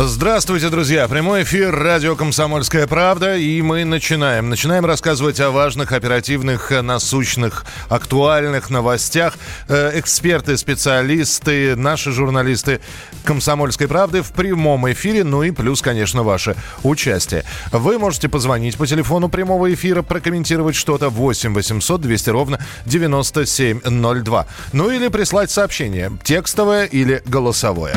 Здравствуйте, друзья! Прямой эфир радио «Комсомольская правда» и мы начинаем. Начинаем рассказывать о важных, оперативных, насущных, актуальных новостях. Э, эксперты, специалисты, наши журналисты «Комсомольской правды» в прямом эфире, ну и плюс, конечно, ваше участие. Вы можете позвонить по телефону прямого эфира, прокомментировать что-то 8 800 200 ровно 9702. Ну или прислать сообщение, текстовое или голосовое.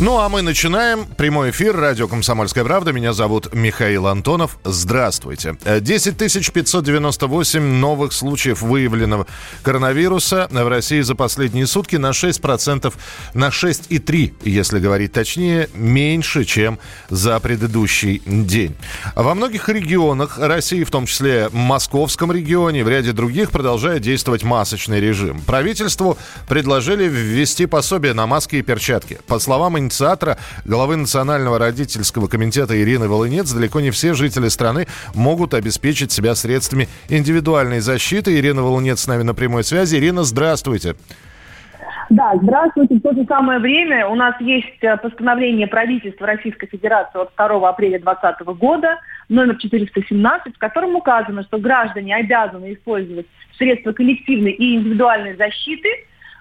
Ну а мы начинаем прямой эфир радио «Комсомольская правда». Меня зовут Михаил Антонов. Здравствуйте. 10 598 новых случаев выявленного коронавируса в России за последние сутки на 6%, на 6,3, если говорить точнее, меньше, чем за предыдущий день. Во многих регионах России, в том числе в московском регионе, в ряде других, продолжает действовать масочный режим. Правительству предложили ввести пособие на маски и перчатки. По словам инициатора, главы Национального родительского комитета Ирины Волынец, далеко не все жители страны могут обеспечить себя средствами индивидуальной защиты. Ирина Волынец с нами на прямой связи. Ирина, здравствуйте. Да, здравствуйте. В то же самое время у нас есть э, постановление правительства Российской Федерации от 2 апреля 2020 года, номер 417, в котором указано, что граждане обязаны использовать средства коллективной и индивидуальной защиты,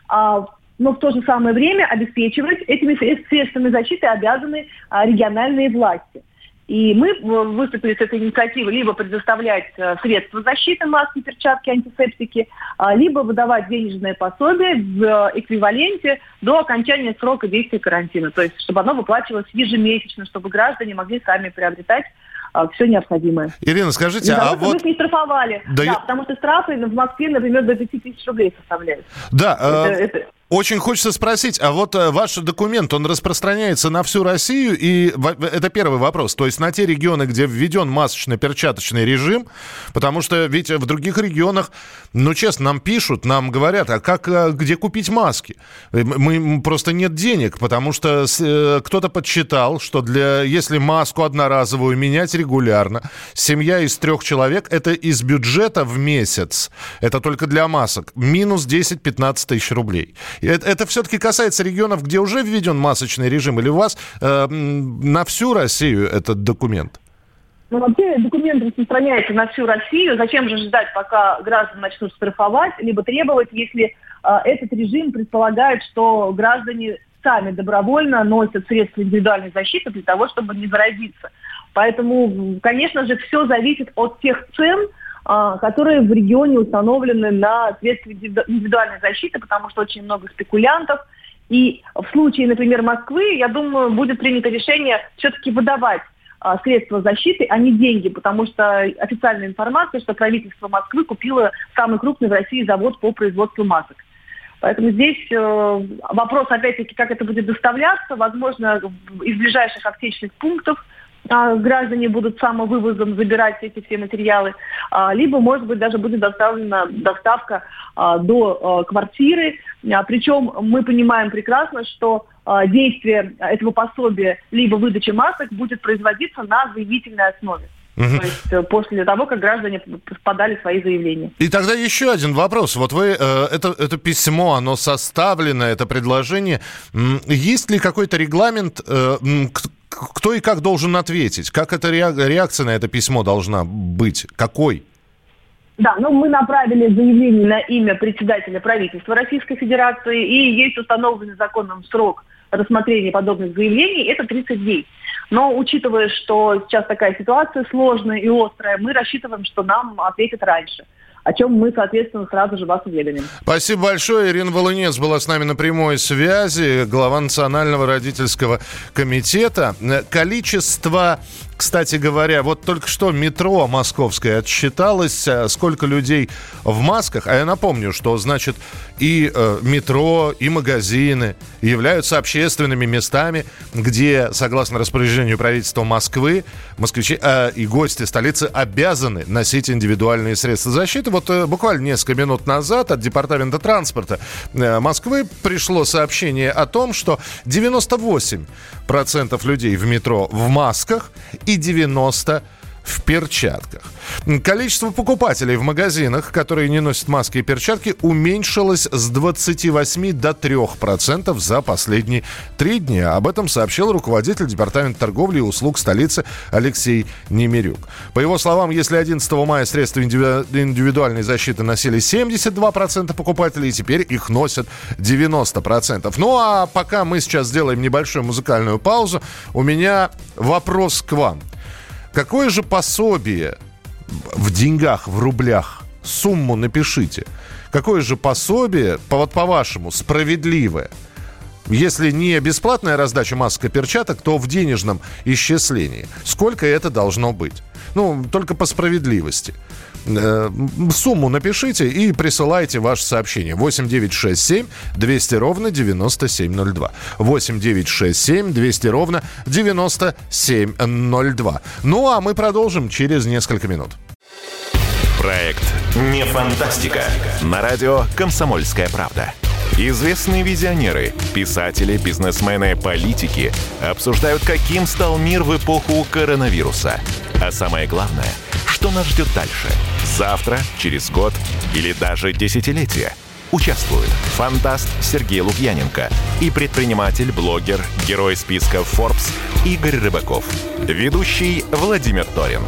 а, но в то же самое время обеспечивать этими средствами защиты обязаны а, региональные власти. И мы выступили с этой инициативой либо предоставлять э, средства защиты, маски, перчатки, антисептики, а, либо выдавать денежное пособие в э, эквиваленте до окончания срока действия карантина. То есть, чтобы оно выплачивалось ежемесячно, чтобы граждане могли сами приобретать а, все необходимое. Ирина, скажите, а вот... Мы не штрафовали, да, да я... потому что штрафы в Москве, например, до 5 тысяч рублей составляют. Да, это, э... это... Очень хочется спросить, а вот э, ваш документ, он распространяется на всю Россию? И это первый вопрос. То есть на те регионы, где введен масочно-перчаточный режим, потому что ведь в других регионах, ну, честно, нам пишут, нам говорят, а как, э, где купить маски? Э, мы, просто нет денег, потому что кто-то подсчитал, что для, если маску одноразовую менять регулярно, семья из трех человек, это из бюджета в месяц, это только для масок, минус 10-15 тысяч рублей. Это, это все-таки касается регионов, где уже введен масочный режим, или у вас э, на всю Россию этот документ? Ну, вообще документ распространяется на всю Россию. Зачем же ждать, пока граждан начнут штрафовать, либо требовать, если э, этот режим предполагает, что граждане сами добровольно носят средства индивидуальной защиты для того, чтобы не заразиться. Поэтому, конечно же, все зависит от тех цен, которые в регионе установлены на средства индивидуальной защиты, потому что очень много спекулянтов. И в случае, например, Москвы, я думаю, будет принято решение все-таки выдавать а, средства защиты, а не деньги, потому что официальная информация, что правительство Москвы купило самый крупный в России завод по производству масок. Поэтому здесь э, вопрос, опять-таки, как это будет доставляться, возможно, из ближайших аптечных пунктов – а, граждане будут самовывозом забирать эти все материалы, а, либо, может быть, даже будет доставлена доставка а, до квартиры. Причем мы понимаем прекрасно, что действие этого пособия либо выдача масок будет производиться на заявительной основе. Угу. То есть э, после того, как граждане подали свои заявления. И тогда еще один вопрос. Вот вы, э, это, это письмо, оно составлено, это предложение. Есть ли какой-то регламент, э, кто и как должен ответить? Как эта реакция на это письмо должна быть? Какой? Да, ну мы направили заявление на имя председателя правительства Российской Федерации, и есть установленный законом срок рассмотрения подобных заявлений, это 30 дней. Но учитывая, что сейчас такая ситуация сложная и острая, мы рассчитываем, что нам ответят раньше о чем мы, соответственно, сразу же вас уведомим. Спасибо большое. Ирина Волынец была с нами на прямой связи, глава Национального родительского комитета. Количество Кстати говоря, вот только что метро московское отсчиталось, э, сколько людей в масках. А я напомню, что, значит, и э, метро, и магазины являются общественными местами, где, согласно распоряжению правительства Москвы, москвичи э, и гости столицы обязаны носить индивидуальные средства защиты. Вот э, буквально несколько минут назад от Департамента транспорта э, Москвы пришло сообщение о том, что 98% людей в метро в масках и 90% в перчатках. Количество покупателей в магазинах, которые не носят маски и перчатки, уменьшилось с 28 до 3% за последние три дня. Об этом сообщил руководитель Департамента торговли и услуг столицы Алексей Немирюк. По его словам, если 11 мая средства индивидуальной защиты носили 72% покупателей, теперь их носят 90%. Ну а пока мы сейчас сделаем небольшую музыкальную паузу, у меня вопрос к вам. Какое же пособие в деньгах, в рублях, сумму напишите. Какое же пособие, по, вот по-вашему, справедливое? Если не бесплатная раздача масок и перчаток, то в денежном исчислении. Сколько это должно быть? Ну, только по справедливости. Э, сумму напишите и присылайте ваше сообщение. 8967 200 ровно 9702. 8967 200 ровно 9702. Ну а мы продолжим через несколько минут. Проект «Не фантастика» на радио «Комсомольская правда». Известные визионеры, писатели, бизнесмены, политики обсуждают, каким стал мир в эпоху коронавируса. А самое главное, что нас ждет дальше? Завтра, через год или даже десятилетие? Участвуют фантаст Сергей Лукьяненко и предприниматель, блогер, герой списка Forbes Игорь Рыбаков. Ведущий Владимир Торин.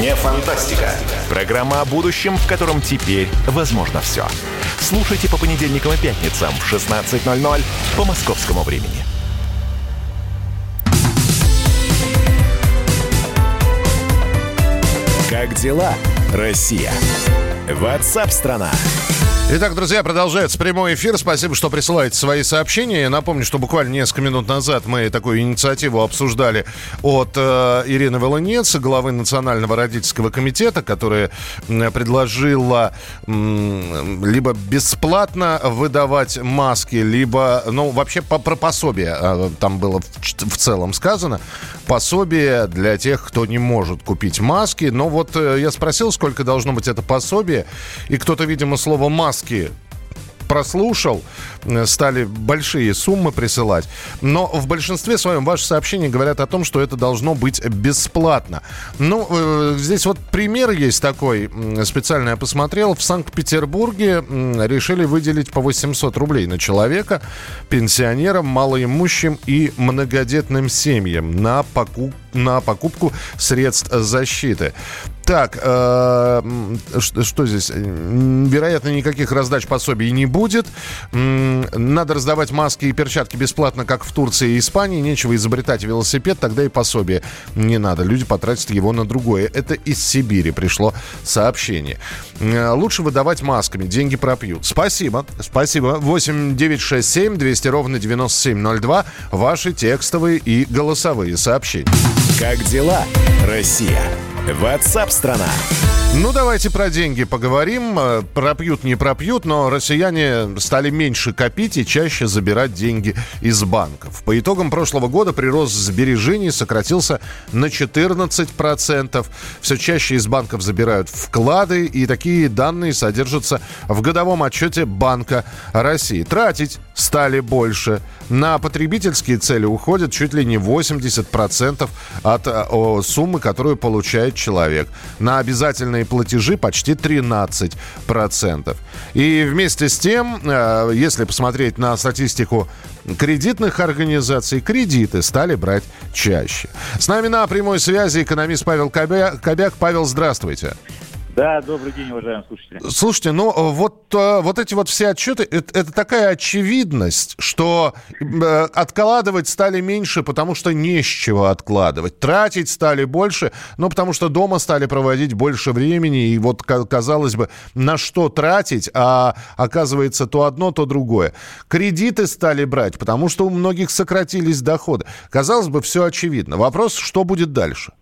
Не фантастика. Программа о будущем, в котором теперь возможно все. Слушайте по понедельникам и пятницам в 16.00 по московскому времени. Как дела, Россия? Ватсап-страна! страна Итак, друзья, продолжается прямой эфир. Спасибо, что присылаете свои сообщения. Я напомню, что буквально несколько минут назад мы такую инициативу обсуждали от э, Ирины Волынец, главы Национального родительского комитета, которая предложила э, либо бесплатно выдавать маски, либо, ну, вообще по, про пособие, э, там было в, в целом сказано, пособие для тех, кто не может купить маски. Но вот э, я спросил, сколько должно быть это пособие, и кто-то, видимо, слово «маски» прослушал, стали большие суммы присылать. Но в большинстве своем ваши сообщения говорят о том, что это должно быть бесплатно. Ну, э, здесь вот пример есть такой, специально я посмотрел. В Санкт-Петербурге решили выделить по 800 рублей на человека пенсионерам, малоимущим и многодетным семьям на покупку на покупку средств защиты. Так, э, что, что здесь? Вероятно, никаких раздач пособий не будет. Надо раздавать маски и перчатки бесплатно, как в Турции и Испании. Нечего изобретать велосипед, тогда и пособие не надо. Люди потратят его на другое. Это из Сибири пришло сообщение. Лучше выдавать масками, деньги пропьют. Спасибо, спасибо. 8 9 6 7 200 ровно 9702. Ваши текстовые и голосовые сообщения. Как дела, Россия? Ватсап-страна! Ну, давайте про деньги поговорим. Э, пропьют, не пропьют, но россияне стали меньше копить и чаще забирать деньги из банков. По итогам прошлого года прирост сбережений сократился на 14%. Все чаще из банков забирают вклады, и такие данные содержатся в годовом отчете Банка России. Тратить стали больше. На потребительские цели уходят чуть ли не 80% от о, суммы, которую получает человек. На обязательные платежи почти 13%. И вместе с тем, э, если посмотреть на статистику кредитных организаций, кредиты стали брать чаще. С нами на прямой связи экономист Павел Кобяк. Кобяк. Павел, здравствуйте. Да, добрый день, уважаемые слушатели. Слушайте, ну вот, э, вот эти вот все отчеты, это, это такая очевидность, что э, откладывать стали меньше, потому что не с чего откладывать. Тратить стали больше, ну потому что дома стали проводить больше времени, и вот, казалось бы, на что тратить, а оказывается то одно, то другое. Кредиты стали брать, потому что у многих сократились доходы. Казалось бы, все очевидно. Вопрос, что будет дальше?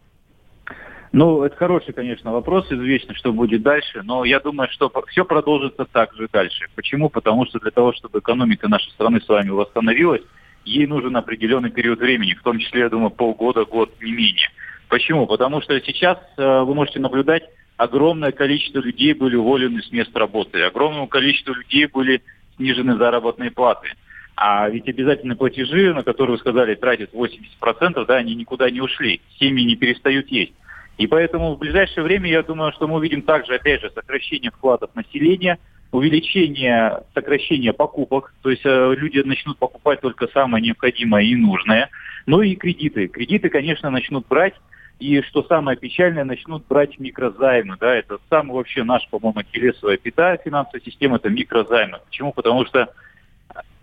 Ну, это хороший, конечно, вопрос. Известно, что будет дальше. Но я думаю, что все продолжится так же дальше. Почему? Потому что для того, чтобы экономика нашей страны с вами восстановилась, ей нужен определенный период времени, в том числе, я думаю, полгода, год, не менее. Почему? Потому что сейчас э, вы можете наблюдать, огромное количество людей были уволены с мест работы, огромному количеству людей были снижены заработные платы. А ведь обязательные платежи, на которые вы сказали, тратят 80%, да, они никуда не ушли. Семьи не перестают есть. И поэтому в ближайшее время, я думаю, что мы увидим также, опять же, сокращение вкладов населения, увеличение, сокращение покупок, то есть э, люди начнут покупать только самое необходимое и нужное, ну и кредиты. Кредиты, конечно, начнут брать, и что самое печальное, начнут брать микрозаймы. Да, это самый вообще наш, по-моему, ахиллесовая пята финансовой системы, это микрозаймы. Почему? Потому что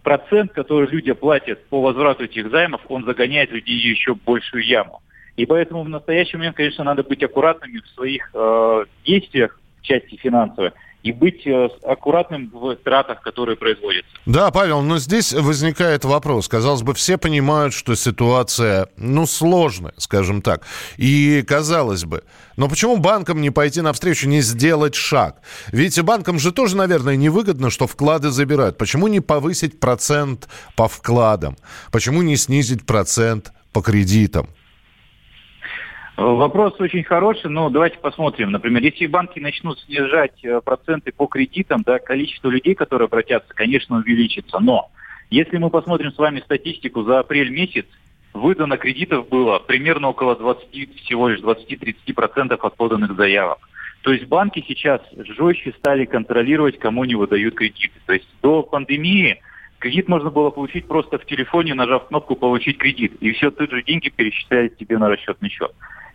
процент, который люди платят по возврату этих займов, он загоняет людей еще большую яму. И поэтому в настоящий момент, конечно, надо быть аккуратными в своих э, действиях в части финансовой и быть э, аккуратным в тратах, которые производятся. Да, Павел, но здесь возникает вопрос. Казалось бы, все понимают, что ситуация, ну, сложная, скажем так. И казалось бы, но почему банкам не пойти навстречу, не сделать шаг? Ведь банкам же тоже, наверное, невыгодно, что вклады забирают. Почему не повысить процент по вкладам? Почему не снизить процент по кредитам? Вопрос очень хороший, но давайте посмотрим. Например, если банки начнут снижать э, проценты по кредитам, да, количество людей, которые обратятся, конечно, увеличится. Но если мы посмотрим с вами статистику за апрель месяц, выдано кредитов было примерно около 20, всего лишь 20-30% от поданных заявок. То есть банки сейчас жестче стали контролировать, кому не выдают кредиты. То есть до пандемии кредит можно было получить просто в телефоне, нажав кнопку «Получить кредит», и все тут же деньги перечисляют тебе на расчетный счет.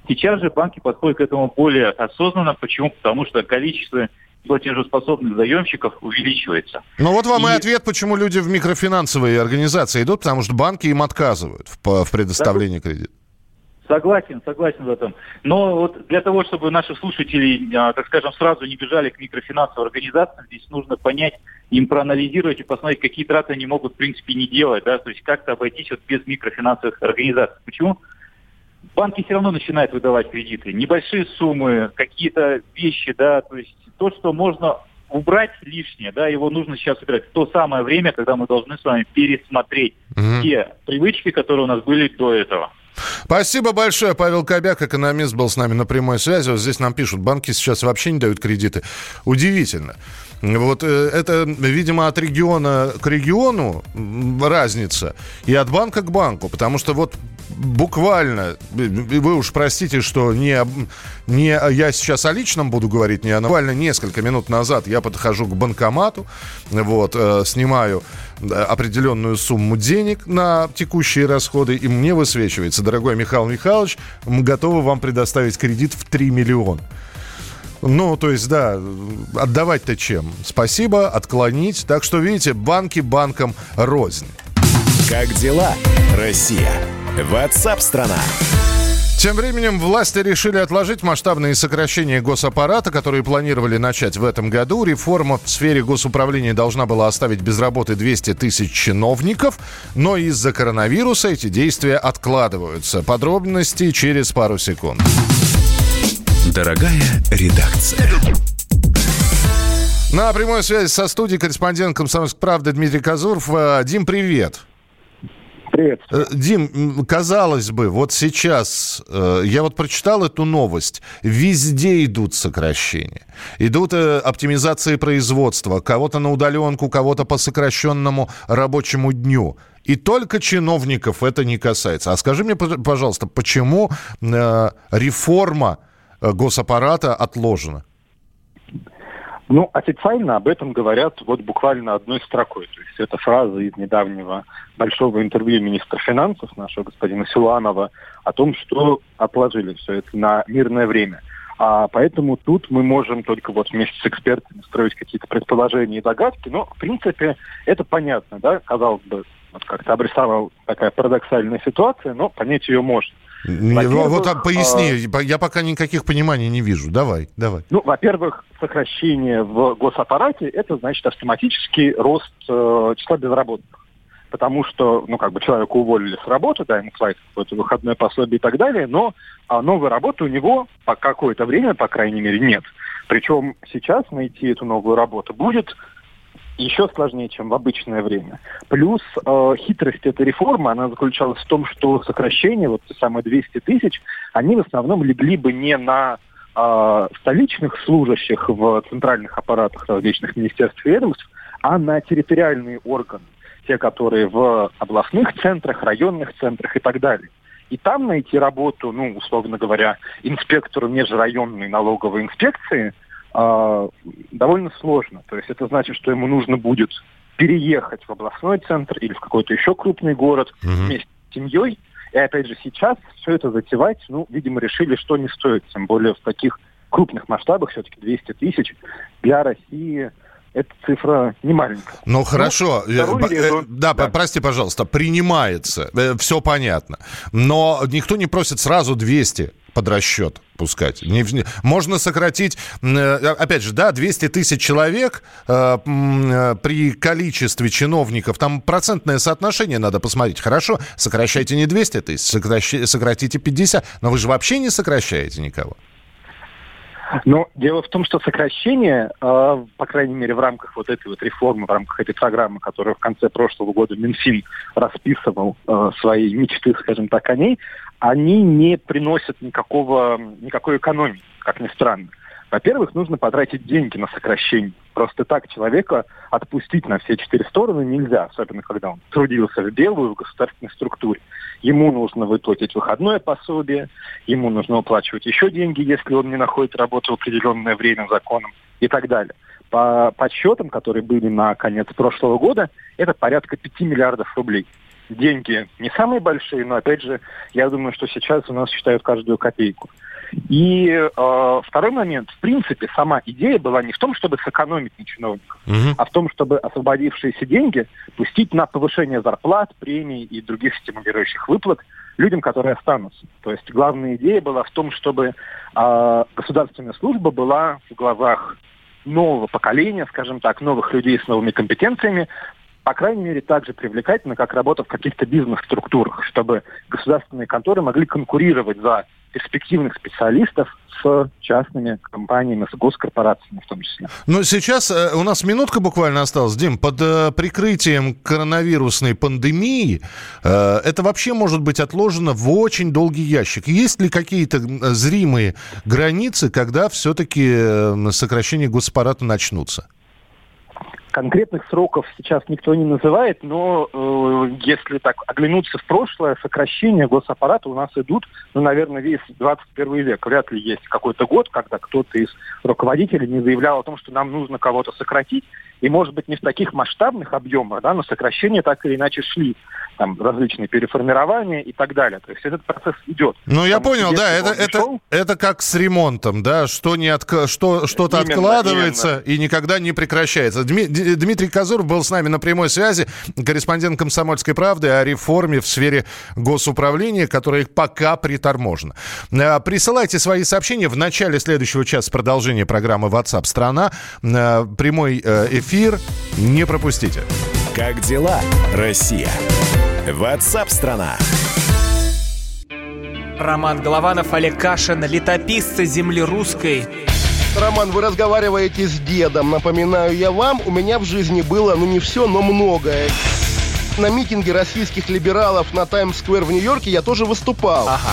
Сейчас же банки подходят к этому более осознанно. Почему? Потому что количество платежеспособных заемщиков увеличивается. Ну вот вам и, и ответ, почему люди в микрофинансовые организации идут, потому что банки им отказывают в, в предоставлении да, кредита. Согласен, согласен в этом. Но вот для того, чтобы наши слушатели, а, так скажем, сразу не бежали к микрофинансовым организациям, здесь нужно понять, им проанализировать и посмотреть, какие траты они могут, в принципе, не делать, да, то есть как-то обойтись вот без микрофинансовых организаций. Почему? Банки все равно начинают выдавать кредиты. Небольшие суммы, какие-то вещи, да, то есть то, что можно убрать лишнее, да, его нужно сейчас убирать. То самое время, когда мы должны с вами пересмотреть mm те привычки, которые у нас были до этого. Спасибо большое. Павел Кобяк, экономист, был с нами на прямой связи. Вот здесь нам пишут, банки сейчас вообще не дают кредиты. Удивительно. Вот э, это, видимо, от региона к региону разница и от банка к банку, потому что вот буквально, вы уж простите, что не, не я сейчас о личном буду говорить, не о буквально несколько минут назад я подхожу к банкомату, вот, э, снимаю определенную сумму денег на текущие расходы, и мне высвечивается, дорогой Михаил Михайлович, мы готовы вам предоставить кредит в 3 миллиона. Ну, то есть, да, отдавать-то чем? Спасибо, отклонить. Так что, видите, банки банкам рознь. Как дела, Россия? Ватсап-страна! Тем временем власти решили отложить масштабные сокращения госаппарата, которые планировали начать в этом году. Реформа в сфере госуправления должна была оставить без работы 200 тысяч чиновников, но из-за коронавируса эти действия откладываются. Подробности через пару секунд. Дорогая редакция. На прямой связи со студией корреспондент «Комсомольской правды» Дмитрий Казуров. Э, Дим, привет. Привет. Э, Дим, казалось бы, вот сейчас, э, я вот прочитал эту новость, везде идут сокращения. Идут э, оптимизации производства, кого-то на удаленку, кого-то по сокращенному рабочему дню. И только чиновников это не касается. А скажи мне, пожалуйста, почему реформа госаппарата отложена? Ну, официально об этом говорят вот буквально одной строкой. То есть это фраза из недавнего большого интервью министра финансов нашего господина Силуанова о том, что отложили все это на мирное время. А поэтому тут мы можем только вот вместе с экспертами строить какие-то предположения и догадки. Но, в принципе, это понятно, да, казалось бы, вот как-то обрисовал такая парадоксальная ситуация, но понять ее можно. Вот а, поясни, а, я пока никаких пониманий не вижу. Давай, давай. Ну, во-первых, сокращение в госаппарате – это значит автоматический рост э, числа безработных. потому что, ну, как бы человека уволили с работы, да, ему платят какое-то выходное пособие и так далее, но а новой работы у него по какое-то время, по крайней мере, нет. Причем сейчас найти эту новую работу будет еще сложнее, чем в обычное время. Плюс э, хитрость этой реформы, она заключалась в том, что сокращения, вот те самые 200 тысяч, они в основном легли бы не на э, столичных служащих в центральных аппаратах различных министерств и ведомств, а на территориальные органы, те, которые в областных центрах, районных центрах и так далее. И там найти работу, ну, условно говоря, инспектору межрайонной налоговой инспекции э, довольно сложно. То есть это значит, что ему нужно будет переехать в областной центр или в какой-то еще крупный город угу. вместе с семьей. И опять же сейчас все это затевать, ну, видимо, решили, что не стоит. Тем более в таких крупных масштабах, все-таки 200 тысяч для России – эта цифра не маленькая. Ну, хорошо. Ну, э, да, да, прости, пожалуйста, принимается. Э, все понятно. Но никто не просит сразу 200 под расчет пускать. Не, можно сократить, э, опять же, да, 200 тысяч человек э, при количестве чиновников, там процентное соотношение надо посмотреть. Хорошо, сокращайте не 200 тысяч, сократите 50, но вы же вообще не сокращаете никого. Но дело в том, что сокращение, э, по крайней мере, в рамках вот этой вот реформы, в рамках этой программы, которую в конце прошлого года Минфин расписывал э, свои мечты, скажем так, о ней, они не приносят никакого, никакой экономии, как ни странно. Во-первых, нужно потратить деньги на сокращение. Просто так человека отпустить на все четыре стороны нельзя, особенно когда он трудился в белую в государственной структуре. Ему нужно выплатить выходное пособие, ему нужно уплачивать еще деньги, если он не находит работу в определенное время законом и так далее. По подсчетам, которые были на конец прошлого года, это порядка 5 миллиардов рублей деньги не самые большие, но опять же, я думаю, что сейчас у нас считают каждую копейку. И э, второй момент, в принципе, сама идея была не в том, чтобы сэкономить на чиновниках, угу. а в том, чтобы освободившиеся деньги пустить на повышение зарплат, премий и других стимулирующих выплат людям, которые останутся. То есть главная идея была в том, чтобы э, государственная служба была в глазах нового поколения, скажем так, новых людей с новыми компетенциями, по крайней мере, так же привлекательно, как работа в каких-то бизнес-структурах, чтобы государственные конторы могли конкурировать за перспективных специалистов с частными компаниями, с госкорпорациями в том числе. Но сейчас э, у нас минутка буквально осталась. Дим, под э, прикрытием коронавирусной пандемии э, это вообще может быть отложено в очень долгий ящик. Есть ли какие-то зримые границы, когда все-таки сокращения госаппарата начнутся? Конкретных сроков сейчас никто не называет, но э, если так оглянуться в прошлое, сокращения госаппарата у нас идут, ну, наверное, весь 21 век. Вряд ли есть какой-то год, когда кто-то из руководителей не заявлял о том, что нам нужно кого-то сократить. И, может быть, не в таких масштабных объемах, да, но сокращения так или иначе шли. Там различные переформирования и так далее. То есть этот процесс идет. Ну, я Потому понял, да, это, это, шел, это как с ремонтом, да, что, не отк... что, что-то именно, откладывается именно. и никогда не прекращается. Дмитрий Казуров был с нами на прямой связи, корреспондент «Комсомольской правды» о реформе в сфере госуправления, которая пока приторможена. Э, присылайте свои сообщения в начале следующего часа продолжения программы WhatsApp страна». Э, прямой э, эфир эфир не пропустите. Как дела, Россия? Ватсап-страна! Роман Голованов, Олег Кашин, летописцы земли русской. Роман, вы разговариваете с дедом. Напоминаю я вам, у меня в жизни было, ну не все, но многое. На митинге российских либералов на Таймс-сквер в Нью-Йорке я тоже выступал. Ага.